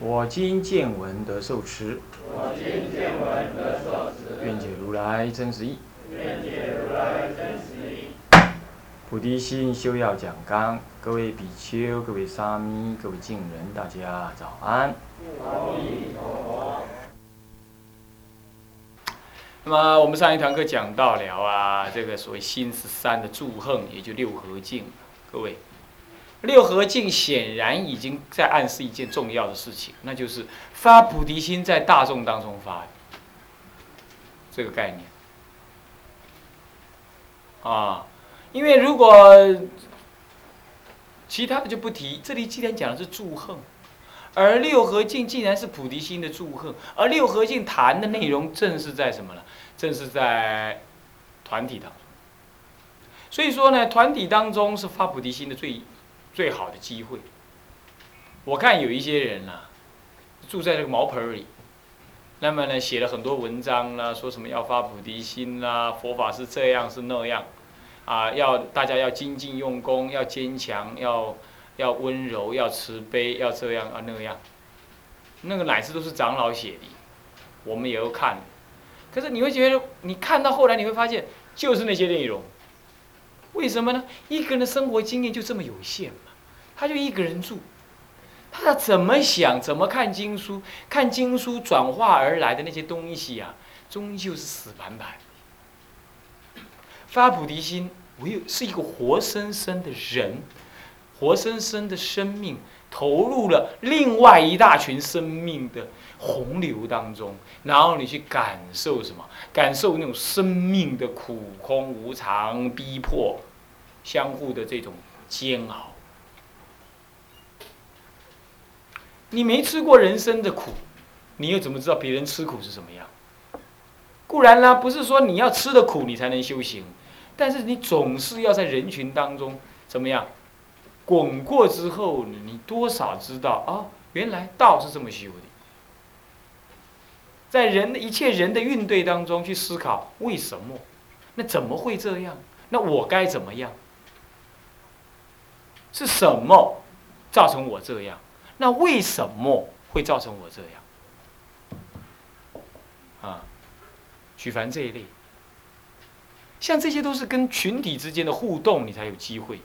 我今见闻得受持。我今见闻得受持愿解如来真实义。菩提心修要讲纲，各位比丘、各位沙弥、各位敬人，大家早安。那么我们上一堂课讲到了啊，这个所谓心十三的祝横，也就六合敬。各位，六合敬显然已经在暗示一件重要的事情，那就是发菩提心在大众当中发这个概念啊。因为如果其他的就不提，这里既然讲的是祝贺，而六合敬既然是菩提心的祝贺，而六合敬谈的内容正是在什么呢？正是在团体当中。所以说呢，团体当中是发菩提心的最最好的机会。我看有一些人呐，住在这个茅棚里，那么呢，写了很多文章啦，说什么要发菩提心啦，佛法是这样是那样。啊，要大家要精进用功，要坚强，要要温柔，要慈悲，要这样啊那样。那个乃至都是长老写的，我们也要看。可是你会觉得，你看到后来你会发现，就是那些内容。为什么呢？一个人的生活经验就这么有限，他就一个人住，他怎么想，怎么看经书，看经书转化而来的那些东西啊，终究是死板板。发菩提心，唯有是一个活生生的人，活生生的生命投入了另外一大群生命的洪流当中，然后你去感受什么？感受那种生命的苦空无常、逼迫、相互的这种煎熬。你没吃过人生的苦，你又怎么知道别人吃苦是什么样？固然啦，不是说你要吃的苦你才能修行。但是你总是要在人群当中怎么样滚过之后，你你多少知道啊？原来道是这么修的。在人的一切人的运对当中去思考为什么？那怎么会这样？那我该怎么样？是什么造成我这样？那为什么会造成我这样？啊，举凡这一类。像这些都是跟群体之间的互动，你才有机会。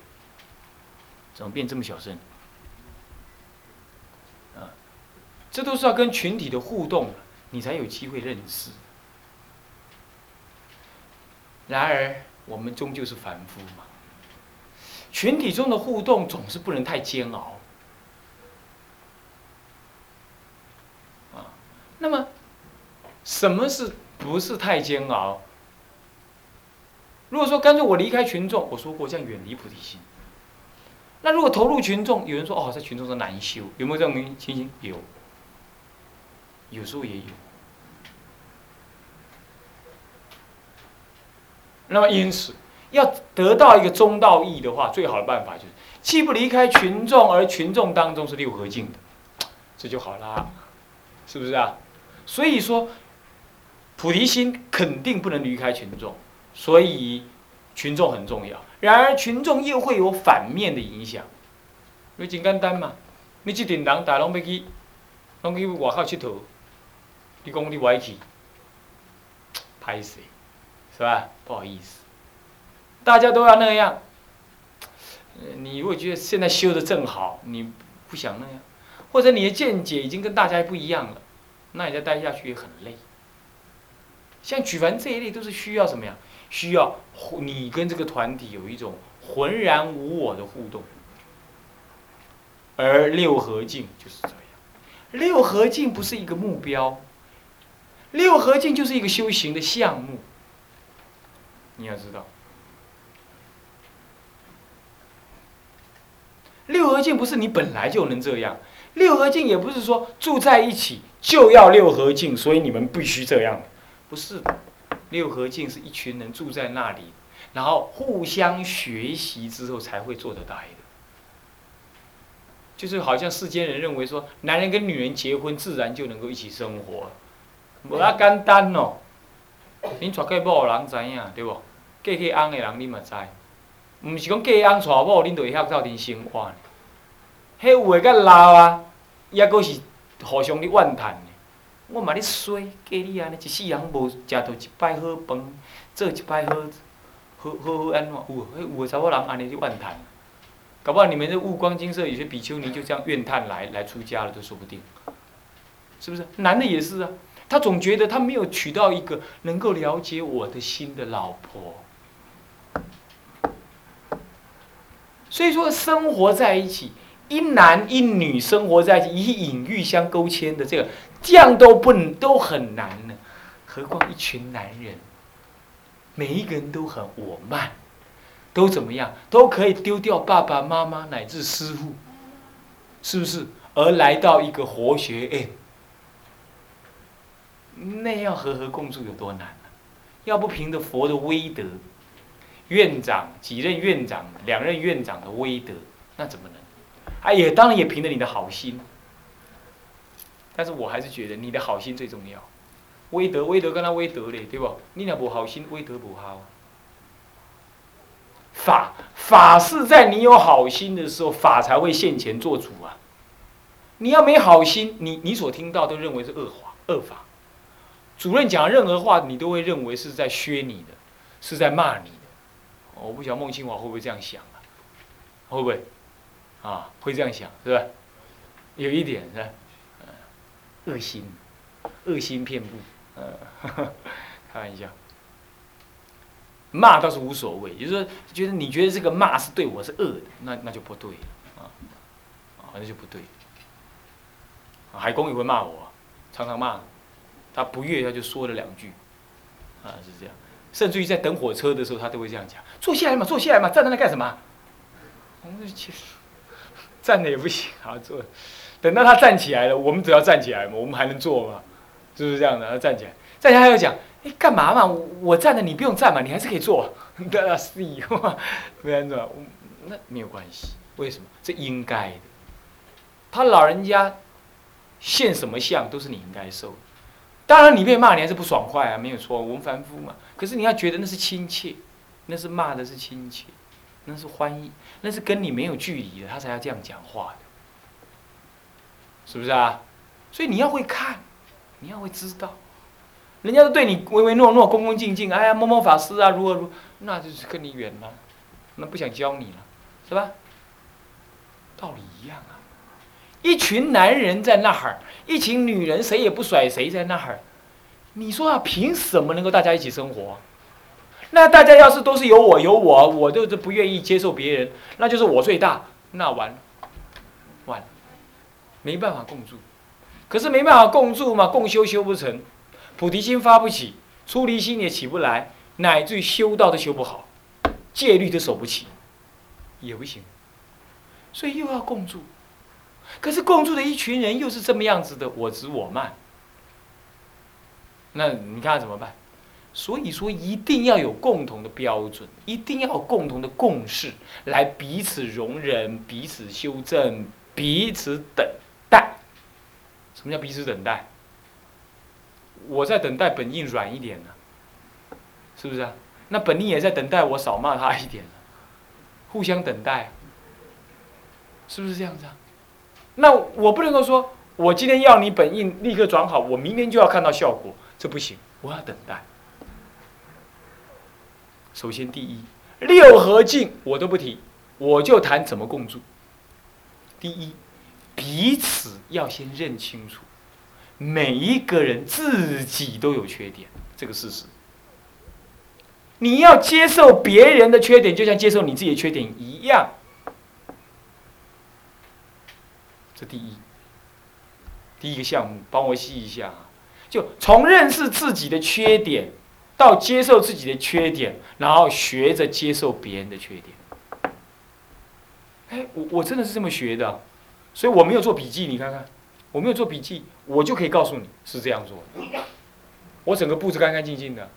怎么变这么小声？啊，这都是要跟群体的互动，你才有机会认识。然而，我们终究是凡夫嘛。群体中的互动总是不能太煎熬。啊，那么，什么是不是太煎熬？如果说干脆我离开群众，我说过这样远离菩提心。那如果投入群众，有人说哦，在群众中难修，有没有这种情形？有，有时候也有。那么因此，要得到一个中道义的话，最好的办法就是既不离开群众，而群众当中是六合境的，这就好啦，是不是啊？所以说，菩提心肯定不能离开群众。所以，群众很重要。然而，群众又会有反面的影响。你真简单嘛？你这群人大拢要去，拢去外口佚佗，你讲你歪去，歹势，是吧？不好意思，大家都要那样。你如果觉得现在修的正好，你不想那样，或者你的见解已经跟大家不一样了，那你再待下去也很累。像举凡这一类，都是需要什么呀？需要你跟这个团体有一种浑然无我的互动，而六合境就是这样。六合境不是一个目标，六合境就是一个修行的项目。你要知道，六合境不是你本来就能这样，六合境也不是说住在一起就要六合境，所以你们必须这样。不是的，六合境是一群人住在那里，然后互相学习之后才会做得来的。就是好像世间人认为说，男人跟女人结婚自然就能够一起生活，无啊简单哦。恁娶过某人知影对不？嫁去翁的人你嘛知，毋是讲嫁翁娶某恁就会晓斗阵生活呢。迄有诶较老啊，抑阁是互相咧怨叹呢。我嘛咧衰，嫁你安尼一世人无食到一摆好饭，做一摆好好好好安怎？有，迄有诶查某人安尼咧怨叹。搞不好你们这物光金色有些比丘尼就这样怨叹来来出家了都说不定，是不是？男的也是啊，他总觉得他没有娶到一个能够了解我的心的老婆，所以说生活在一起，一男一女生活在一起，以隐喻相勾牵的这个，这样都不都很难呢，何况一群男人，每一个人都很我慢。都怎么样？都可以丢掉爸爸妈妈乃至师傅，是不是？而来到一个活学院，那要和和共处有多难呢？要不凭着佛的威德，院长几任院长、两任院长的威德，那怎么能？哎，也当然也凭着你的好心。但是我还是觉得你的好心最重要。威德，威德跟他威德嘞，对不？你若无好心，威德不好。法法是在你有好心的时候，法才会现前做主啊！你要没好心，你你所听到都认为是恶法恶法。主任讲任何话，你都会认为是在削你的，是在骂你的。我不晓得孟清华会不会这样想啊？会不会？啊，会这样想是吧？有一点是吧？恶心，恶心遍布，嗯，开玩笑。骂倒是无所谓，就是说，觉得你觉得这个骂是对我是恶的，那那就不对，啊，啊，那就不对。海公也会骂我，常常骂，他不悦他就说了两句，啊是这样，甚至于在等火车的时候，他都会这样讲：坐下来嘛，坐下来嘛，站在那干什么？我们去，站着也不行，好坐。等到他站起来了，我们只要站起来嘛，我们还能坐吗？是不是这样的？他站起来，站起来他又讲。哎，干嘛嘛？我站着，你不用站嘛，你还是可以坐。的是嘛，不然怎么？那没有关系。为什么？这应该的。他老人家现什么相都是你应该受。当然你被骂，你还是不爽快啊，没有错。我们凡夫嘛。可是你要觉得那是亲切，那是骂的是亲切，那是欢意，那是跟你没有距离的，他才要这样讲话的，是不是啊？所以你要会看，你要会知道。人家都对你唯唯诺诺、恭恭敬敬，哎呀，某某法师啊，如何如何，那就是跟你远了，那不想教你了，是吧？道理一样啊。一群男人在那儿，一群女人谁也不甩谁在那儿，你说啊，凭什么能够大家一起生活？那大家要是都是有我有我，我都是不愿意接受别人，那就是我最大，那完了，完了，没办法共住。可是没办法共住嘛，共修修不成。菩提心发不起，出离心也起不来，乃至于修道都修不好，戒律都守不起，也不行。所以又要共住，可是共住的一群人又是这么样子的，我执我慢。那你看怎么办？所以说一定要有共同的标准，一定要有共同的共识，来彼此容忍、彼此修正、彼此等待。什么叫彼此等待？我在等待本印软一点呢，是不是啊？那本印也在等待我少骂他一点呢互相等待，是不是这样子啊？那我不能够说，我今天要你本印立刻转好，我明天就要看到效果，这不行，我要等待。首先，第一，六合境我都不提，我就谈怎么共住。第一，彼此要先认清楚。每一个人自己都有缺点，这个事实。你要接受别人的缺点，就像接受你自己的缺点一样。这第一，第一个项目，帮我记一下啊！就从认识自己的缺点，要接受自己的缺点，然后学着接受别人的缺点。哎，我我真的是这么学的，所以我没有做笔记，你看看。我没有做笔记，我就可以告诉你是这样做的。我整个布置干干净净的，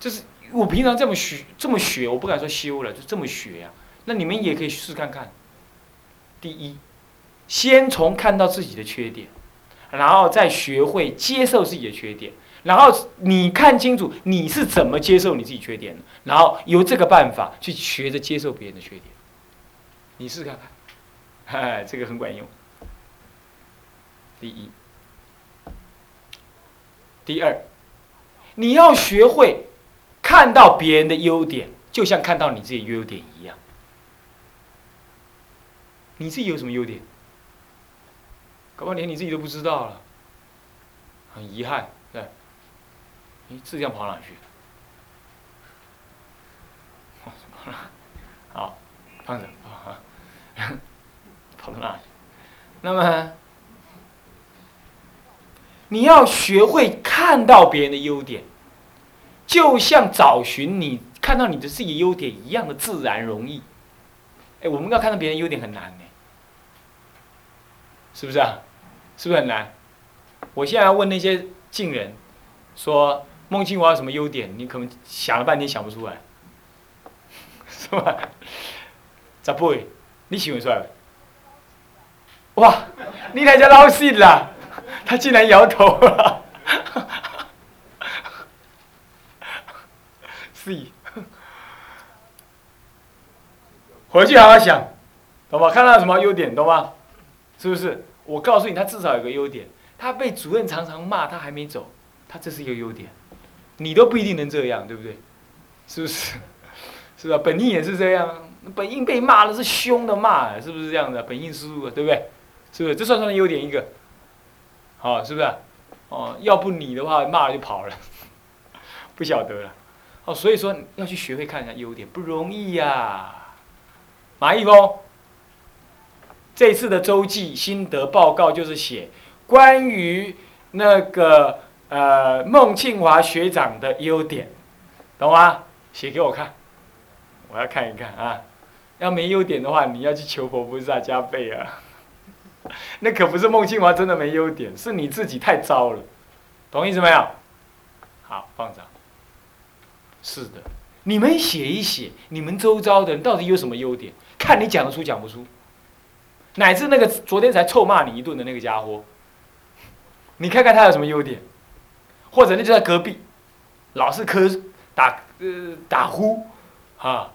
就是我平常这么学这么学，我不敢说修了，就这么学呀。那你们也可以试看看。第一，先从看到自己的缺点，然后再学会接受自己的缺点，然后你看清楚你是怎么接受你自己缺点的，然后由这个办法去学着接受别人的缺点。你试看看，哎，这个很管用。第一。第二，你要学会看到别人的优点，就像看到你自己优点一样。你自己有什么优点？搞不好连你自己都不知道了，很遗憾，对。你这样跑哪去？好，放着啊，跑到哪？那么。你要学会看到别人的优点，就像找寻你看到你的自己优点一样的自然容易。哎，我们要看到别人优点很难呢，是不是啊？是不是很难？我现在要问那些近人，说孟庆华有什么优点？你可能想了半天想不出来，是吧？咋不会？你想出来？哇，你太家老信了。他竟然摇头了，是，回去好好想，懂吗？看到什么优点，懂吗？是不是？我告诉你，他至少有个优点，他被主任常常骂，他还没走，他这是一个优点，你都不一定能这样，对不对？是不是？是吧？本应也是这样，本应被骂的是凶的骂，是不是这样的？本应输入，对不对？是不是？这算不算优点一个？哦，是不是？哦，要不你的话骂了就跑了，不晓得了。哦，所以说要去学会看一下优点，不容易呀。马一峰，这次的周记心得报告就是写关于那个呃孟庆华学长的优点，懂吗？写给我看，我要看一看啊。要没优点的话，你要去求佛菩萨加倍啊。那可不是孟庆华真的没优点，是你自己太糟了，懂意思没有？好，放着。是的，你们写一写，你们周遭的人到底有什么优点？看你讲得出讲不出。乃至那个昨天才臭骂你一顿的那个家伙，你看看他有什么优点？或者那就在隔壁，老是咳打呃打呼，啊，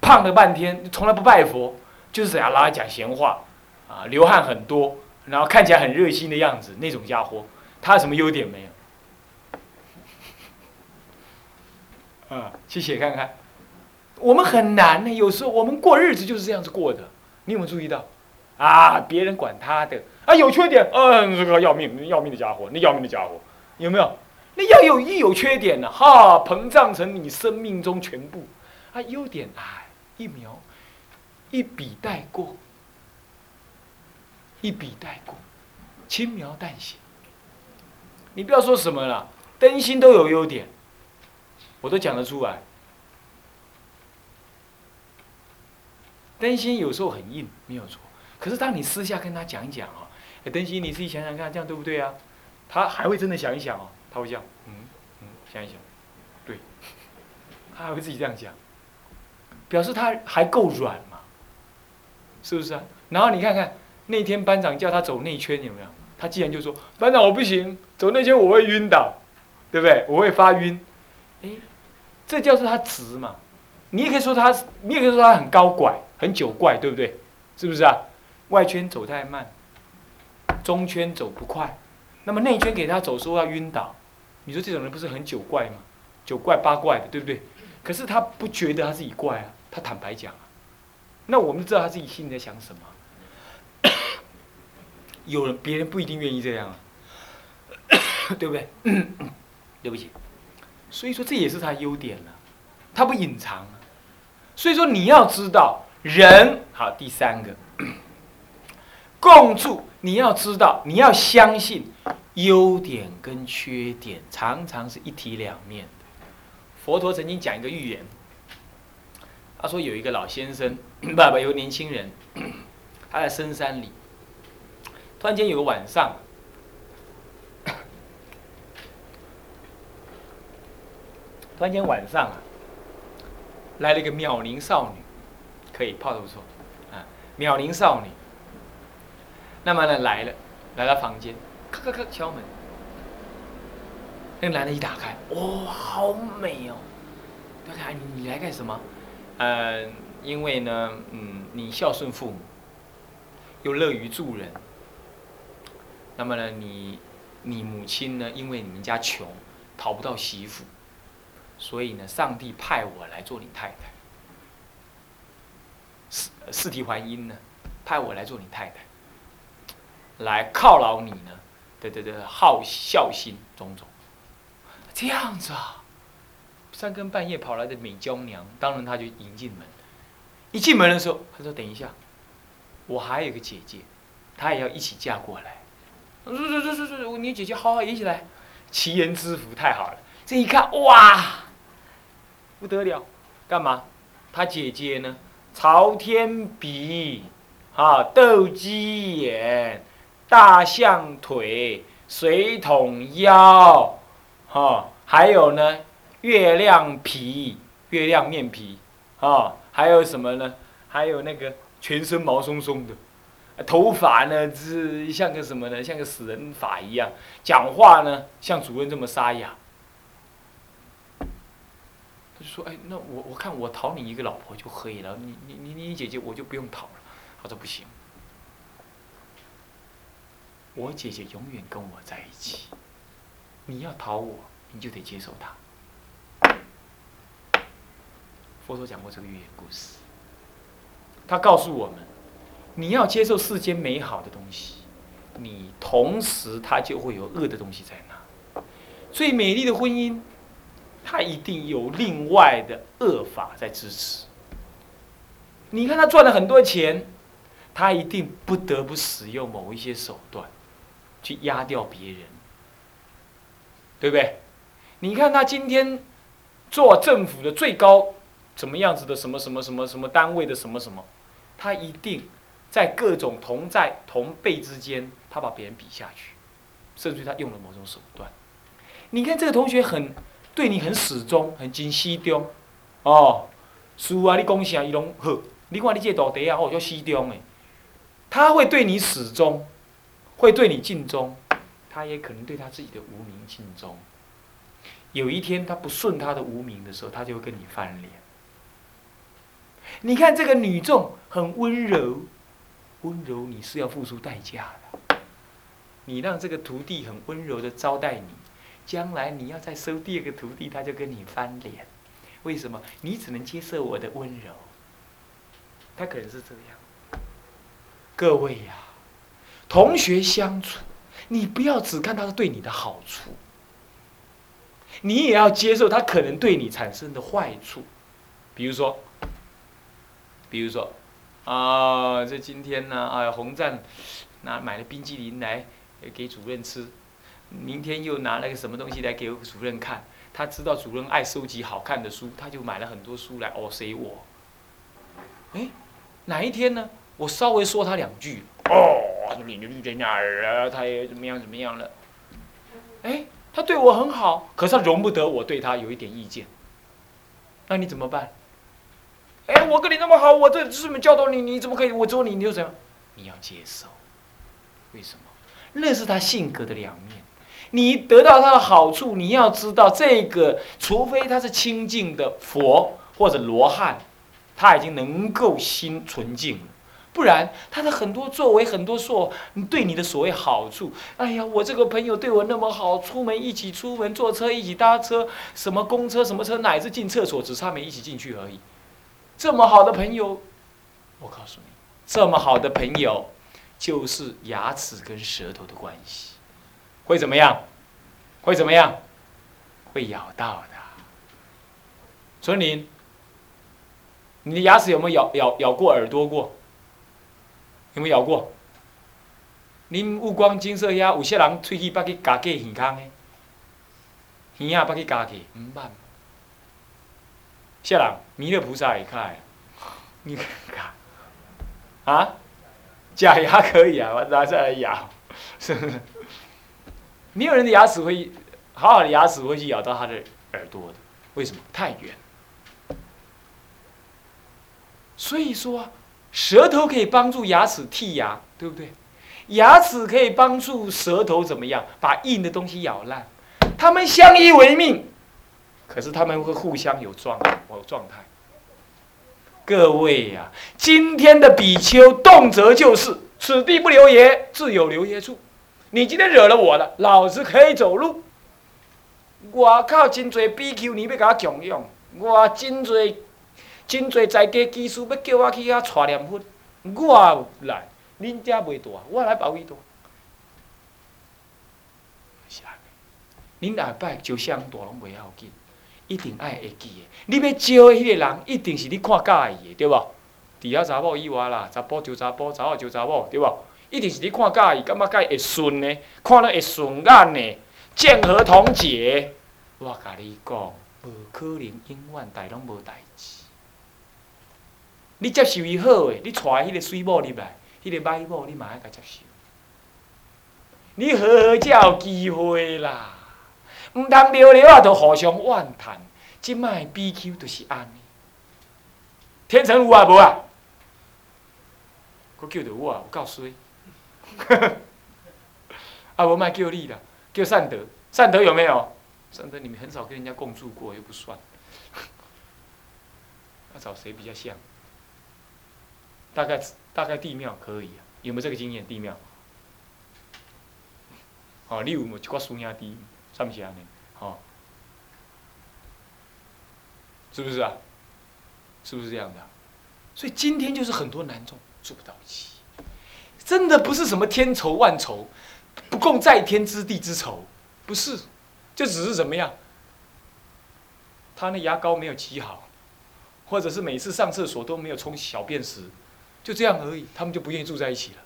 胖了半天，从来不拜佛，就是想要拉讲闲话。啊，流汗很多，然后看起来很热心的样子，那种家伙，他有什么优点没有？啊，去写看看。我们很难呢，有时候我们过日子就是这样子过的。你有没有注意到？啊，别人管他的啊，有缺点，嗯，这个要命，要命的家伙，那要命的家伙，有没有？那要有一有缺点呢，哈，膨胀成你生命中全部。啊，优点啊，一描，一笔带过。一笔带过，轻描淡写。你不要说什么了，灯芯都有优点，我都讲得出来。灯芯有时候很硬，没有错。可是当你私下跟他讲一讲哦，哎，灯芯你自己想想看，这样对不对啊？他还会真的想一想哦，他会这样，嗯嗯，想一想，对，他还会自己这样讲，表示他还够软嘛，是不是啊？然后你看看。那天班长叫他走内圈，有没有？他既然就说班长我不行，走内圈我会晕倒，对不对？我会发晕。哎，这叫做他直嘛？你也可以说他，你也可以说他很高拐，很九怪，对不对？是不是啊？外圈走太慢，中圈走不快，那么内圈给他走时候要晕倒，你说这种人不是很九怪吗？九怪八怪的，对不对？可是他不觉得他自己怪啊，他坦白讲啊。那我们知道他自己心里在想什么。有人，别人不一定愿意这样啊，对不对？对不起，所以说这也是他优点了，他不隐藏啊。所以说你要知道，人好，第三个共住，你要知道，你要相信，优点跟缺点常常是一体两面的。佛陀曾经讲一个寓言，他说有一个老先生，爸爸，有个年轻人，他在深山里。突然间有个晚上，突然间晚上啊，来了一个妙龄少女，可以泡的不错，啊，妙龄少女。那么呢来了，来到房间，咔咔咔敲门。那个男的一打开，哇，好美哦！他看你来干什么？嗯，因为呢，嗯，你孝顺父母，又乐于助人。那么呢，你你母亲呢，因为你们家穷，讨不到媳妇，所以呢，上帝派我来做你太太。四四体还阴呢，派我来做你太太，来犒劳你呢，对对对，好孝心种种。这样子啊，三更半夜跑来的美娇娘，当然他就迎进门。一进门的时候，他说：“等一下，我还有个姐姐，她也要一起嫁过来。”说说说说说，你姐姐好好一起来，奇人之福太好了。这一看，哇，不得了，干嘛？他姐姐呢？朝天鼻，啊，斗鸡眼，大象腿，水桶腰，哈，还有呢，月亮皮，月亮面皮，啊，还有什么呢？还有那个全身毛松松的。头发呢是像个什么呢？像个死人发一样。讲话呢像主任这么沙哑。他说：“哎，那我我看我讨你一个老婆就可以了。你你你你姐姐我就不用讨了。”他说：“不行，我姐姐永远跟我在一起。你要讨我，你就得接受她。”佛陀讲过这个寓言故事，他告诉我们。你要接受世间美好的东西，你同时它就会有恶的东西在那。最美丽的婚姻，它一定有另外的恶法在支持。你看他赚了很多钱，他一定不得不使用某一些手段，去压掉别人，对不对？你看他今天做政府的最高怎么样子的什么什么什么什么单位的什么什么，他一定。在各种同在同辈之间，他把别人比下去，甚至于他用了某种手段。你看这个同学很对你很始终，很尽西中，哦，是啊，你讲啥伊拢好。你看你这大弟啊，哦叫西中诶，他会对你始终，会对你尽忠，他也可能对他自己的无名尽忠。有一天他不顺他的无名的时候，他就会跟你翻脸。你看这个女众很温柔。温柔，你是要付出代价的。你让这个徒弟很温柔的招待你，将来你要再收第二个徒弟，他就跟你翻脸。为什么？你只能接受我的温柔。他可能是这样。各位呀，同学相处，你不要只看他是对你的好处，你也要接受他可能对你产生的坏处。比如说，比如说。啊，这今天呢，哎，红赞拿买了冰激凌来给主任吃，明天又拿了个什么东西来给主任看。他知道主任爱收集好看的书，他就买了很多书来哦塞我。哎，哪一天呢？我稍微说他两句，哦，他说你的绿在哪儿啊？他也怎么样怎么样了？哎，他对我很好，可是他容不得我对他有一点意见。那你怎么办？哎，我跟你那么好，我这是么教导你，你怎么可以？我做你，你又怎样？你要接受。为什么？那是他性格的两面。你得到他的好处，你要知道这个，除非他是清净的佛或者罗汉，他已经能够心纯净了，不然他的很多作为，很多说对你的所谓好处，哎呀，我这个朋友对我那么好，出门一起出门，坐车一起搭车，什么公车什么车，乃至进厕所，只差没一起进去而已。这么好的朋友，我告诉你，这么好的朋友，就是牙齿跟舌头的关系，会怎么样？会怎么样？会咬到的。春林，你的牙齿有没有咬咬咬过耳朵过？有没有咬过？恁五光金色遐有些人喙齿捌去夹过耳康的，耳啊捌去夹去，唔捌。下人弥勒菩萨也开，你看，啊，假牙可以啊，我拿下来咬，是不是？没有人的牙齿会，好好的牙齿会去咬到他的耳朵的，为什么？太远。所以说，舌头可以帮助牙齿剔牙，对不对？牙齿可以帮助舌头怎么样？把硬的东西咬烂。他们相依为命，可是他们会互相有状有状态。各位呀，今天的比丘动辄就是“此地不留爷，自有留爷处”。你今天惹了我了，老子可以走路。我靠，真多比丘你要甲我供养，我真多真多在家技师要叫我去遐带念佛，我来，恁遮袂大，我来包伊大。恁下摆招相大拢袂要紧。一定爱会记的。你要招迄个人，一定是你看介意的，对无？除了查某以外啦，查甫招查甫，查某招查某，对无？一定是你看介意，感觉介会顺的，看了会顺眼的，见合同解。我甲你讲，无可能永远代拢无代志。你接受伊好的，你带迄个水某入来，迄个歹某你嘛爱甲接受。你好好才有机会啦。毋通聊聊啊，就互相怨叹。即摆 BQ 就是安尼。天成有啊无啊？佫叫着我，有够衰。啊，无卖叫你啦，叫善德。善德有没有？善德，你们很少跟人家共住过，又不算。要找谁比较像？大概大概地庙可以？有没有这个经验？地庙？哦，你有无一寡孙兄弟？算不起来呢，好，是不是啊？是不是这样的？所以今天就是很多男众做不到一起，真的不是什么天仇万仇，不共在天之地之仇，不是，就只是怎么样？他那牙膏没有挤好，或者是每次上厕所都没有冲小便时，就这样而已，他们就不愿意住在一起了。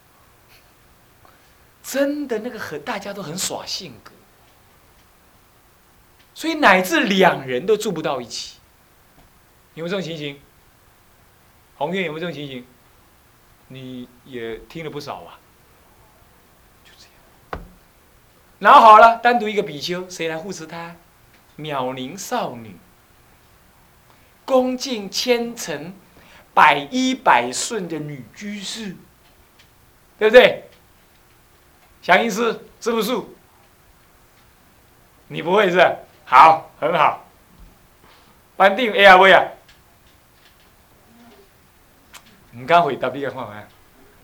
真的那个很，大家都很耍性格。所以乃至两人都住不到一起，有没有这种情形？红月有没有这种情形？你也听了不少吧？就这样。然后好了，单独一个比丘，谁来护持他？妙龄少女，恭敬虔诚、百依百顺的女居士，对不对？祥音师是不是？你不会是？好，很好。班定 A 啊，V 啊，唔敢回答你个看法，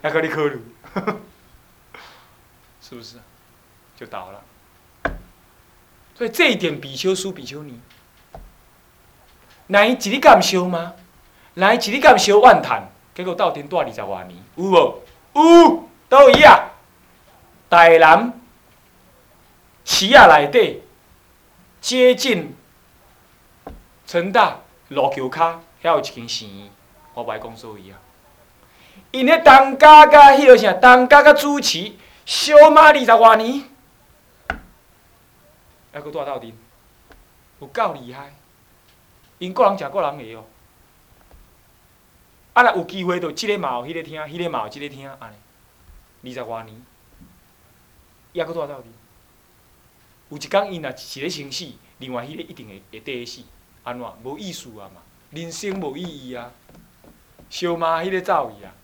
要跟你考虑，是不是？就倒了。所以这一点比丘输比丘尼，来一日敢修吗？来一日敢修万坛，结果到天住二十外年，有无？有，都一样。台南市啊内底。接近成大路桥骹，遐有一间寺院，我爱讲所以啊。因迄东家甲迄个啥，东家甲主持小马二十外年，还佫住斗阵，有够厉害。因个人食个人个哦。啊，若有机会，就即个嘛有迄个听，迄个嘛有即个听，安尼二十多年，还佫住斗阵。有一天，伊若是咧生死，另外迄个一定会会第一死，安怎无意思啊嘛？人生无意义啊！烧麻迄个走去啊，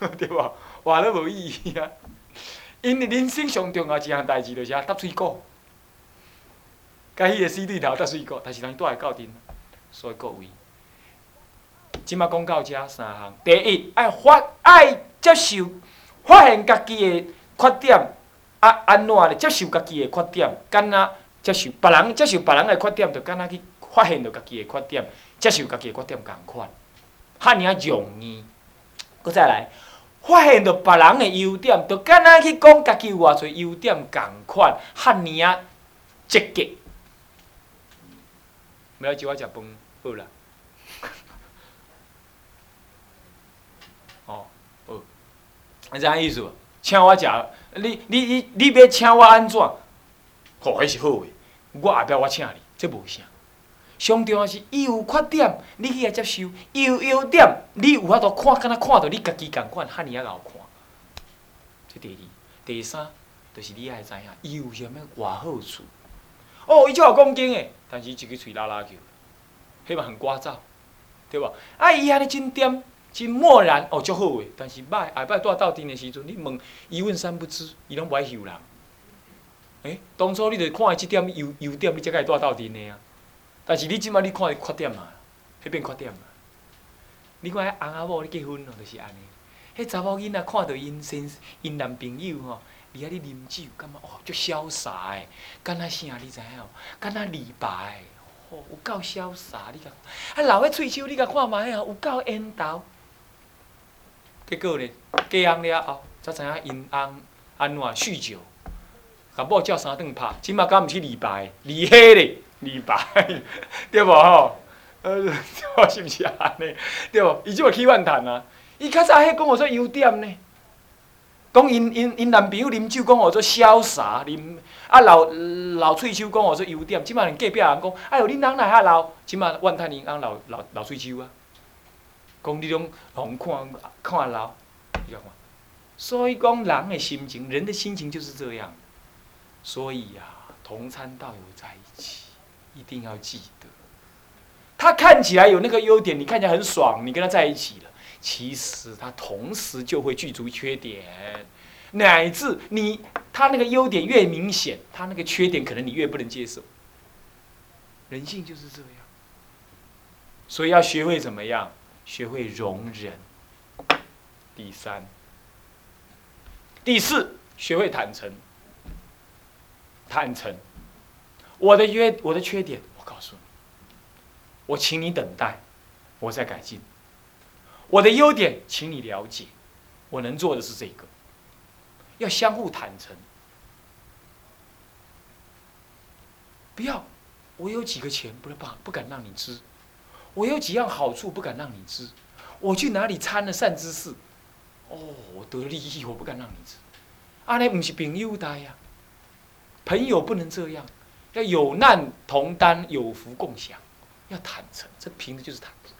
对无？活了无意义啊！因为人生上重要一项代志，就是啊，搭水果，甲迄个死对头搭水果，但是人住会到阵，所以各位，即马讲到遮三项：第一，爱发爱接受，发现家己的缺点。啊，安怎咧接受家己的缺点？敢若接受别人接受别人的缺点，就敢若去发现着家己的缺点，接受家己的缺点共款，遐尔容易。搁再来，发现着别人的优点，就敢若去讲家己有偌侪优点共款，遐尔积极。不要叫我食饭，好啦。哦，好，安怎意思无？请我食。你你你你要请我安怎？哦，迄是好诶。我后壁我请你，这无啥。上重要是，伊有缺点，你去来接受；伊有优点，你有法度看，敢若看到你家己共款，遐尔啊够看。这第二、第三，就是你爱知影，伊有啥物外好处。哦，伊就有讲经诶，但是一个喙拉拉叫，迄嘛很聒噪，对无？啊，伊安尼真点真漠然，哦，足好诶。但是歹下摆住斗阵诶时阵，你问一问三不知，伊拢不爱休人。诶，当初你着看伊即点优优点，你才甲伊住斗阵诶啊。但是你即摆你看伊缺点嘛，迄变缺点嘛。你看迄翁仔某咧结婚哦，就是安尼。迄查某囡仔看到因先因男朋友吼，伫遐咧啉酒，感觉哦，足潇洒诶，敢若啥你知影哦？敢若李白，哦，有够潇洒，你甲啊，老迄喙手你甲看觅啊，有够缘投。结果咧，嫁人了后，才知影因翁安怎酗酒，甲某叫三顿拍，即马敢毋是李白，李黑咧，李白，对无吼？呃，是毋是安尼？对无？伊即马起怨叹啊！伊较早迄讲我做优点呢，讲因因因男朋友啉酒讲我做潇洒，啉啊老老喙手讲我做优点，即摆连隔壁人讲，哎呦，恁翁来遐老，即摆怨叹因翁老老老喙手啊，讲你拢互看看老，你看，所以讲人的心情，人的心情就是这样，所以呀，同参道友在一起，一定要记得，他看起来有那个优点，你看起来很爽，你跟他在一起了。其实他同时就会具足缺点，乃至你他那个优点越明显，他那个缺点可能你越不能接受。人性就是这样，所以要学会怎么样，学会容忍。第三、第四，学会坦诚。坦诚，我的约我的缺点，我告诉你，我请你等待，我在改进。我的优点，请你了解。我能做的是这个，要相互坦诚。不要，我有几个钱，不能不不敢让你知；我有几样好处，不敢让你知；我去哪里参了善知识，哦，我得利益，我不敢让你知。阿那不是朋友的呀，朋友不能这样，要有难同担，有福共享，要坦诚，这凭的就是坦诚。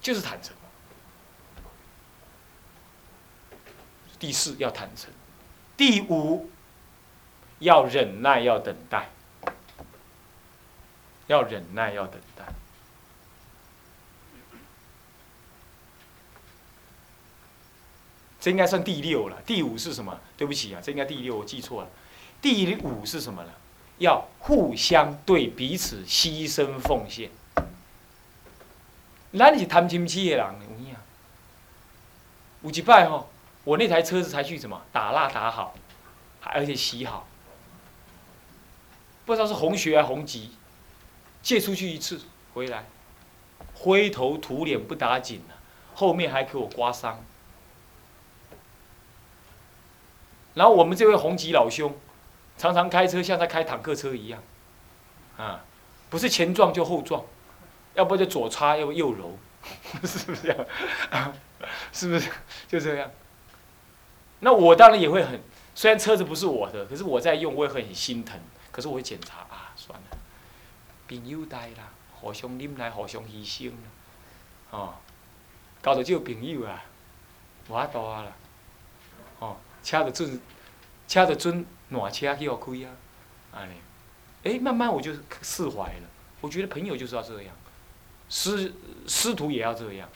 就是坦诚。第四要坦诚，第五要忍耐，要等待，要忍耐，要等待。这应该算第六了。第五是什么？对不起啊，这应该第六，我记错了。第五是什么呢？要互相对彼此牺牲奉献。咱是贪心痴的人，有影。有一摆吼，我那台车子才去什么打蜡打好，而且洗好，不知道是红学还是红吉，借出去一次回来，灰头土脸不打紧了，后面还给我刮伤。然后我们这位红吉老兄，常常开车像在开坦克车一样，啊，不是前撞就后撞。要不就左擦，要不右揉，是不是这样？是不是就这样？那我当然也会很，虽然车子不是我的，可是我在用，我也会很心疼。可是我会检查啊，朋友带啦，互相忍耐，互相牺牲哦，交到这个朋友啊，无法度啊啦。哦，车着准，车着准暖车去互开啊，安尼。哎，慢慢我就释怀了。我觉得朋友就是要这样。师师徒也要这样，